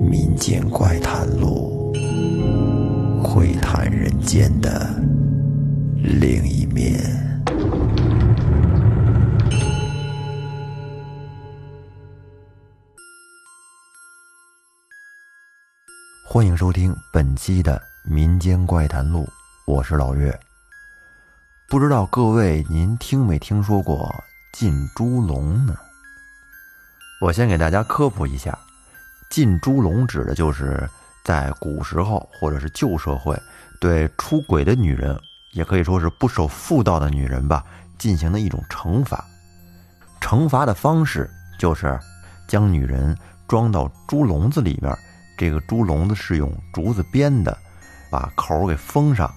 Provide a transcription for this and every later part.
民间怪谈录，会谈人间的另一面。欢迎收听本期的民间怪谈录，我是老岳。不知道各位您听没听说过进猪笼呢？我先给大家科普一下，进猪笼指的就是在古时候或者是旧社会，对出轨的女人，也可以说是不守妇道的女人吧，进行的一种惩罚。惩罚的方式就是将女人装到猪笼子里面。这个猪笼子是用竹子编的，把口给封上，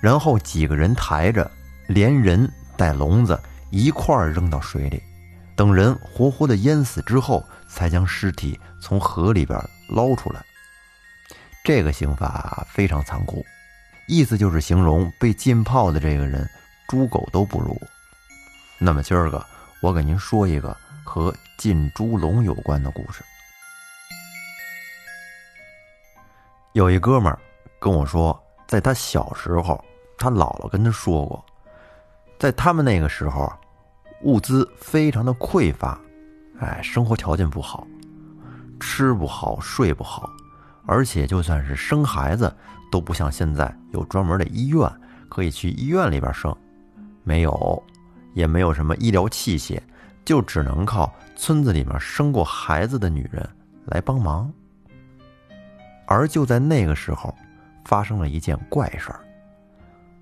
然后几个人抬着，连人带笼子一块儿扔到水里，等人活活的淹死之后，才将尸体从河里边捞出来。这个刑法非常残酷，意思就是形容被浸泡的这个人猪狗都不如。那么今儿个我给您说一个和进猪笼有关的故事。有一哥们儿跟我说，在他小时候，他姥姥跟他说过，在他们那个时候，物资非常的匮乏，哎，生活条件不好，吃不好，睡不好，而且就算是生孩子，都不像现在有专门的医院可以去医院里边生，没有，也没有什么医疗器械，就只能靠村子里面生过孩子的女人来帮忙。而就在那个时候，发生了一件怪事儿。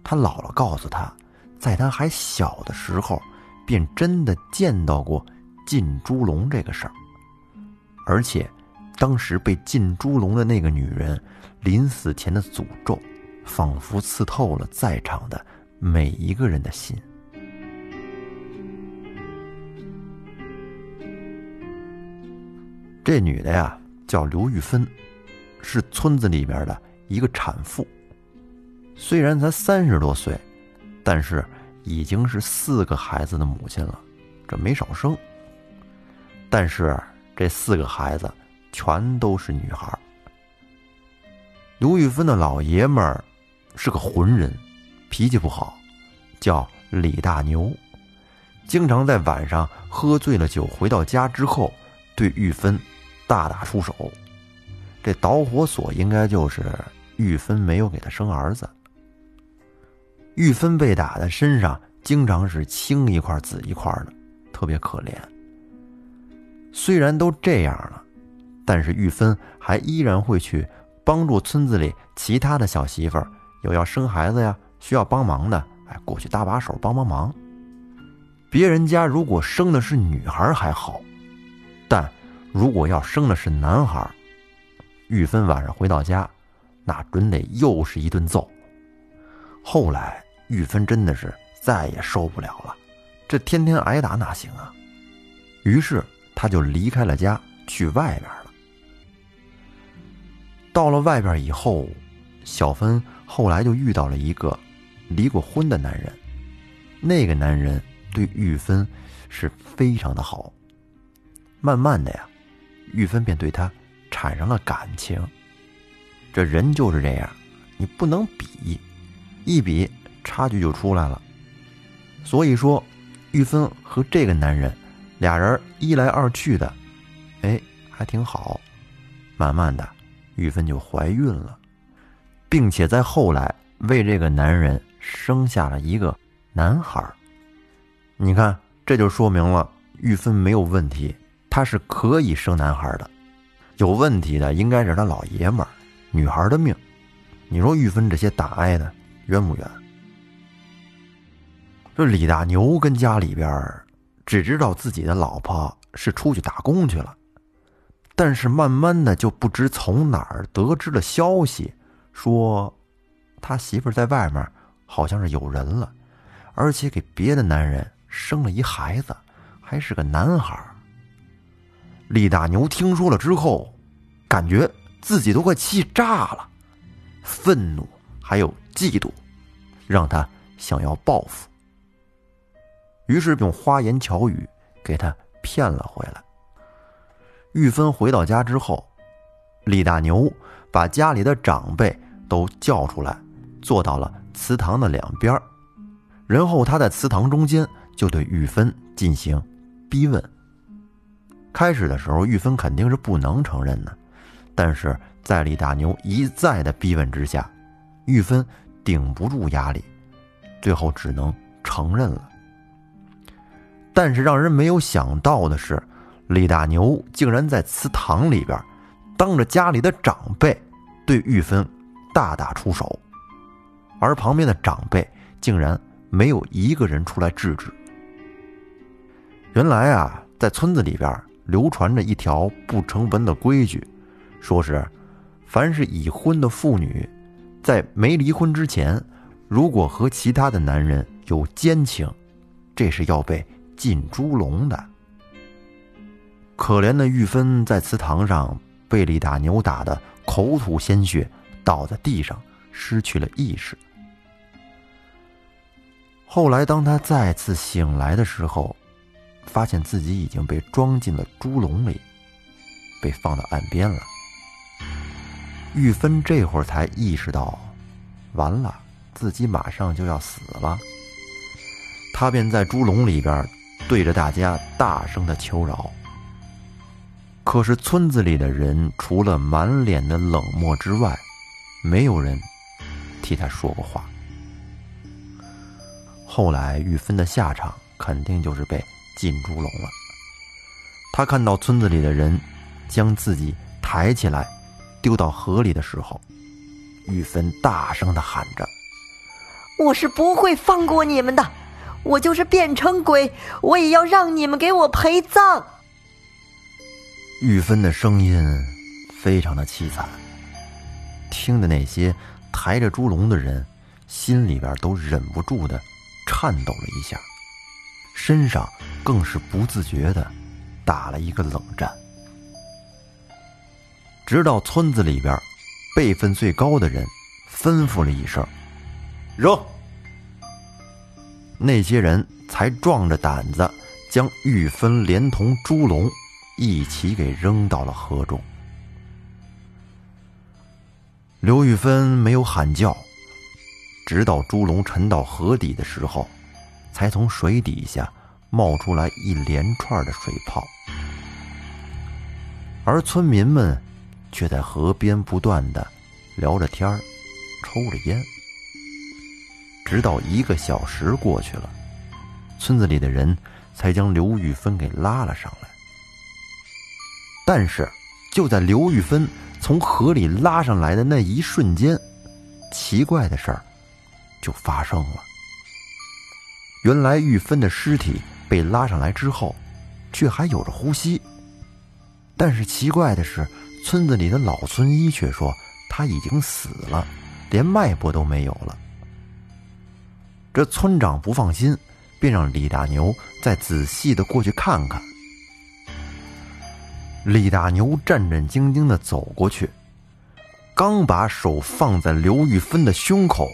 他姥姥告诉他，在他还小的时候，便真的见到过进猪笼这个事儿。而且，当时被进猪笼的那个女人，临死前的诅咒，仿佛刺透了在场的每一个人的心。这女的呀，叫刘玉芬。是村子里边的一个产妇，虽然才三十多岁，但是已经是四个孩子的母亲了，这没少生。但是这四个孩子全都是女孩。刘玉芬的老爷们儿是个浑人，脾气不好，叫李大牛，经常在晚上喝醉了酒回到家之后，对玉芬大打出手。这导火索应该就是玉芬没有给他生儿子。玉芬被打的身上经常是青一块紫一块的，特别可怜。虽然都这样了，但是玉芬还依然会去帮助村子里其他的小媳妇儿，有要生孩子呀需要帮忙的，哎，过去搭把手帮帮忙。别人家如果生的是女孩还好，但如果要生的是男孩，玉芬晚上回到家，那准得又是一顿揍。后来玉芬真的是再也受不了了，这天天挨打哪行啊？于是他就离开了家，去外边了。到了外边以后，小芬后来就遇到了一个离过婚的男人，那个男人对玉芬是非常的好。慢慢的呀，玉芬便对他。产生了感情，这人就是这样，你不能比，一比差距就出来了。所以说，玉芬和这个男人俩人一来二去的，哎，还挺好。慢慢的，玉芬就怀孕了，并且在后来为这个男人生下了一个男孩你看，这就说明了玉芬没有问题，她是可以生男孩的。有问题的应该是他老爷们儿，女孩的命。你说玉芬这些大挨的冤不冤？这李大牛跟家里边只知道自己的老婆是出去打工去了，但是慢慢的就不知从哪儿得知了消息，说他媳妇在外面好像是有人了，而且给别的男人生了一孩子，还是个男孩。李大牛听说了之后，感觉自己都快气炸了，愤怒还有嫉妒，让他想要报复。于是用花言巧语给他骗了回来。玉芬回到家之后，李大牛把家里的长辈都叫出来，坐到了祠堂的两边然后他在祠堂中间就对玉芬进行逼问。开始的时候，玉芬肯定是不能承认的，但是在李大牛一再的逼问之下，玉芬顶不住压力，最后只能承认了。但是让人没有想到的是，李大牛竟然在祠堂里边，当着家里的长辈对玉芬大打出手，而旁边的长辈竟然没有一个人出来制止。原来啊，在村子里边流传着一条不成文的规矩，说是凡是已婚的妇女，在没离婚之前，如果和其他的男人有奸情，这是要被。进猪笼的，可怜的玉芬在祠堂上被李大牛打得口吐鲜血，倒在地上失去了意识。后来，当他再次醒来的时候，发现自己已经被装进了猪笼里，被放到岸边了。玉芬这会儿才意识到，完了，自己马上就要死了。他便在猪笼里边。对着大家大声的求饶，可是村子里的人除了满脸的冷漠之外，没有人替他说过话。后来玉芬的下场肯定就是被进猪笼了。他看到村子里的人将自己抬起来丢到河里的时候，玉芬大声的喊着：“我是不会放过你们的！”我就是变成鬼，我也要让你们给我陪葬。玉芬的声音非常的凄惨，听的那些抬着猪笼的人心里边都忍不住的颤抖了一下，身上更是不自觉的打了一个冷战。直到村子里边辈分最高的人吩咐了一声：“扔。”那些人才壮着胆子将玉芬连同猪笼一起给扔到了河中。刘玉芬没有喊叫，直到猪笼沉到河底的时候，才从水底下冒出来一连串的水泡。而村民们却在河边不断的聊着天抽着烟。直到一个小时过去了，村子里的人才将刘玉芬给拉了上来。但是，就在刘玉芬从河里拉上来的那一瞬间，奇怪的事儿就发生了。原来，玉芬的尸体被拉上来之后，却还有着呼吸。但是奇怪的是，村子里的老村医却说他已经死了，连脉搏都没有了。这村长不放心，便让李大牛再仔细的过去看看。李大牛战战兢兢的走过去，刚把手放在刘玉芬的胸口，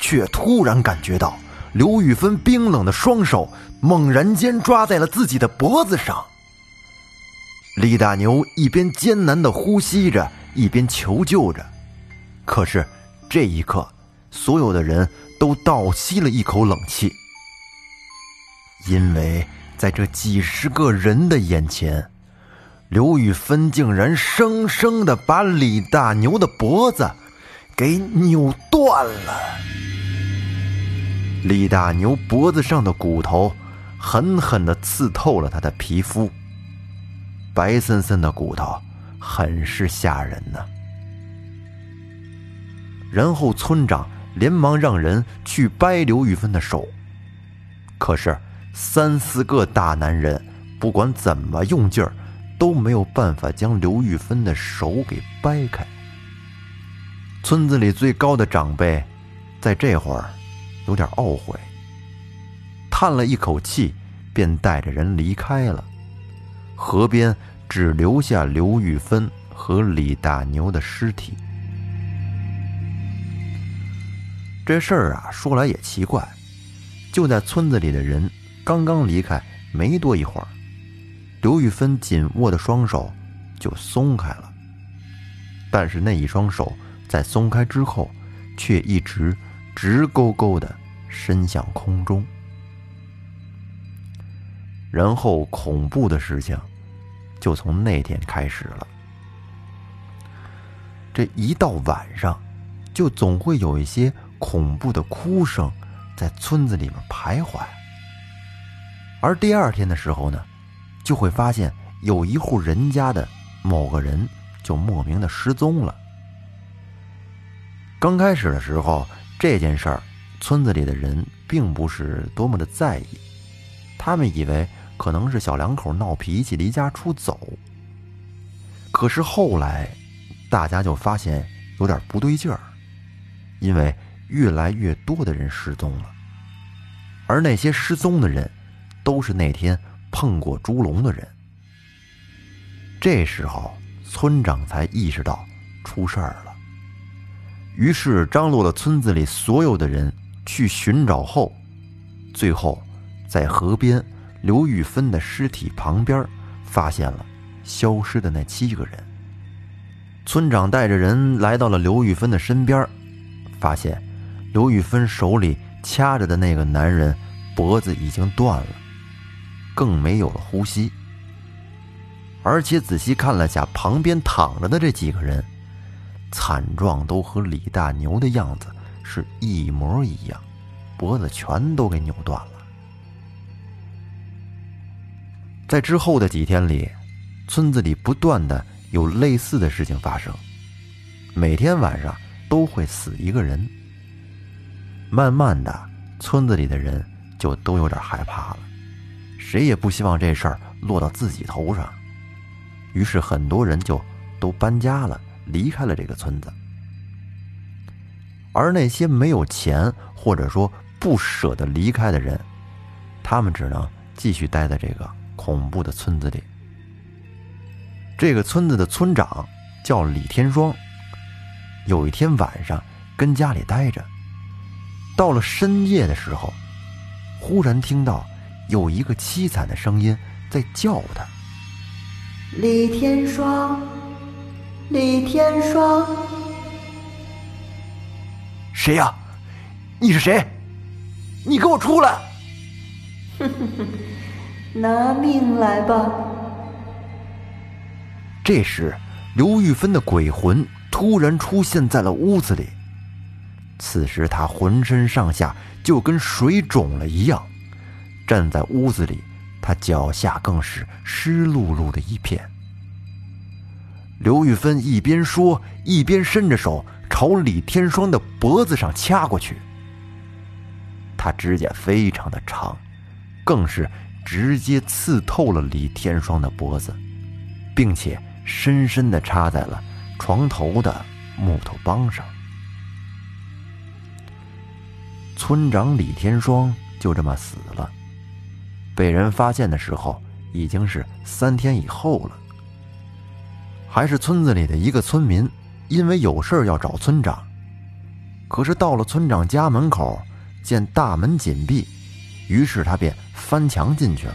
却突然感觉到刘玉芬冰冷的双手猛然间抓在了自己的脖子上。李大牛一边艰难的呼吸着，一边求救着，可是这一刻，所有的人。都倒吸了一口冷气，因为在这几十个人的眼前，刘宇芬竟然生生的把李大牛的脖子给扭断了。李大牛脖子上的骨头狠狠的刺透了他的皮肤，白森森的骨头，很是吓人呢。然后村长。连忙让人去掰刘玉芬的手，可是三四个大男人不管怎么用劲儿，都没有办法将刘玉芬的手给掰开。村子里最高的长辈在这会儿有点懊悔，叹了一口气，便带着人离开了。河边只留下刘玉芬和李大牛的尸体。这事儿啊，说来也奇怪，就在村子里的人刚刚离开没多一会儿，刘玉芬紧握的双手就松开了。但是那一双手在松开之后，却一直直勾勾的伸向空中。然后恐怖的事情就从那天开始了。这一到晚上，就总会有一些恐怖的哭声在村子里面徘徊。而第二天的时候呢，就会发现有一户人家的某个人就莫名的失踪了。刚开始的时候，这件事儿，村子里的人并不是多么的在意，他们以为可能是小两口闹脾气离家出走。可是后来，大家就发现有点不对劲儿，因为越来越多的人失踪了，而那些失踪的人，都是那天碰过猪笼的人。这时候，村长才意识到出事儿了，于是张罗了村子里所有的人去寻找后，最后在河边刘玉芬的尸体旁边发现了消失的那七个人。村长带着人来到了刘玉芬的身边，发现刘玉芬手里掐着的那个男人脖子已经断了，更没有了呼吸。而且仔细看了下旁边躺着的这几个人，惨状都和李大牛的样子是一模一样，脖子全都给扭断了。在之后的几天里，村子里不断的。有类似的事情发生，每天晚上都会死一个人。慢慢的，村子里的人就都有点害怕了，谁也不希望这事儿落到自己头上，于是很多人就都搬家了，离开了这个村子。而那些没有钱或者说不舍得离开的人，他们只能继续待在这个恐怖的村子里。这个村子的村长叫李天双。有一天晚上，跟家里待着，到了深夜的时候，忽然听到有一个凄惨的声音在叫他：“李天双，李天双，谁呀？你是谁？你给我出来！” 拿命来吧！这时，刘玉芬的鬼魂突然出现在了屋子里。此时，他浑身上下就跟水肿了一样，站在屋子里，他脚下更是湿漉漉的一片。刘玉芬一边说，一边伸着手朝李天双的脖子上掐过去。他指甲非常的长，更是直接刺透了李天双的脖子，并且。深深的插在了床头的木头帮上。村长李天双就这么死了。被人发现的时候，已经是三天以后了。还是村子里的一个村民，因为有事要找村长，可是到了村长家门口，见大门紧闭，于是他便翻墙进去了。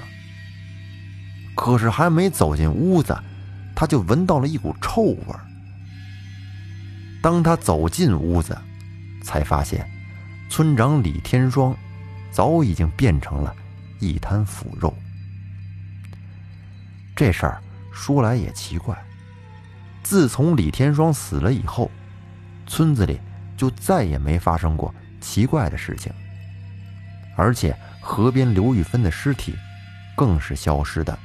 可是还没走进屋子。他就闻到了一股臭味儿。当他走进屋子，才发现村长李天双早已经变成了一滩腐肉。这事儿说来也奇怪，自从李天双死了以后，村子里就再也没发生过奇怪的事情，而且河边刘玉芬的尸体更是消失的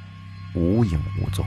无影无踪。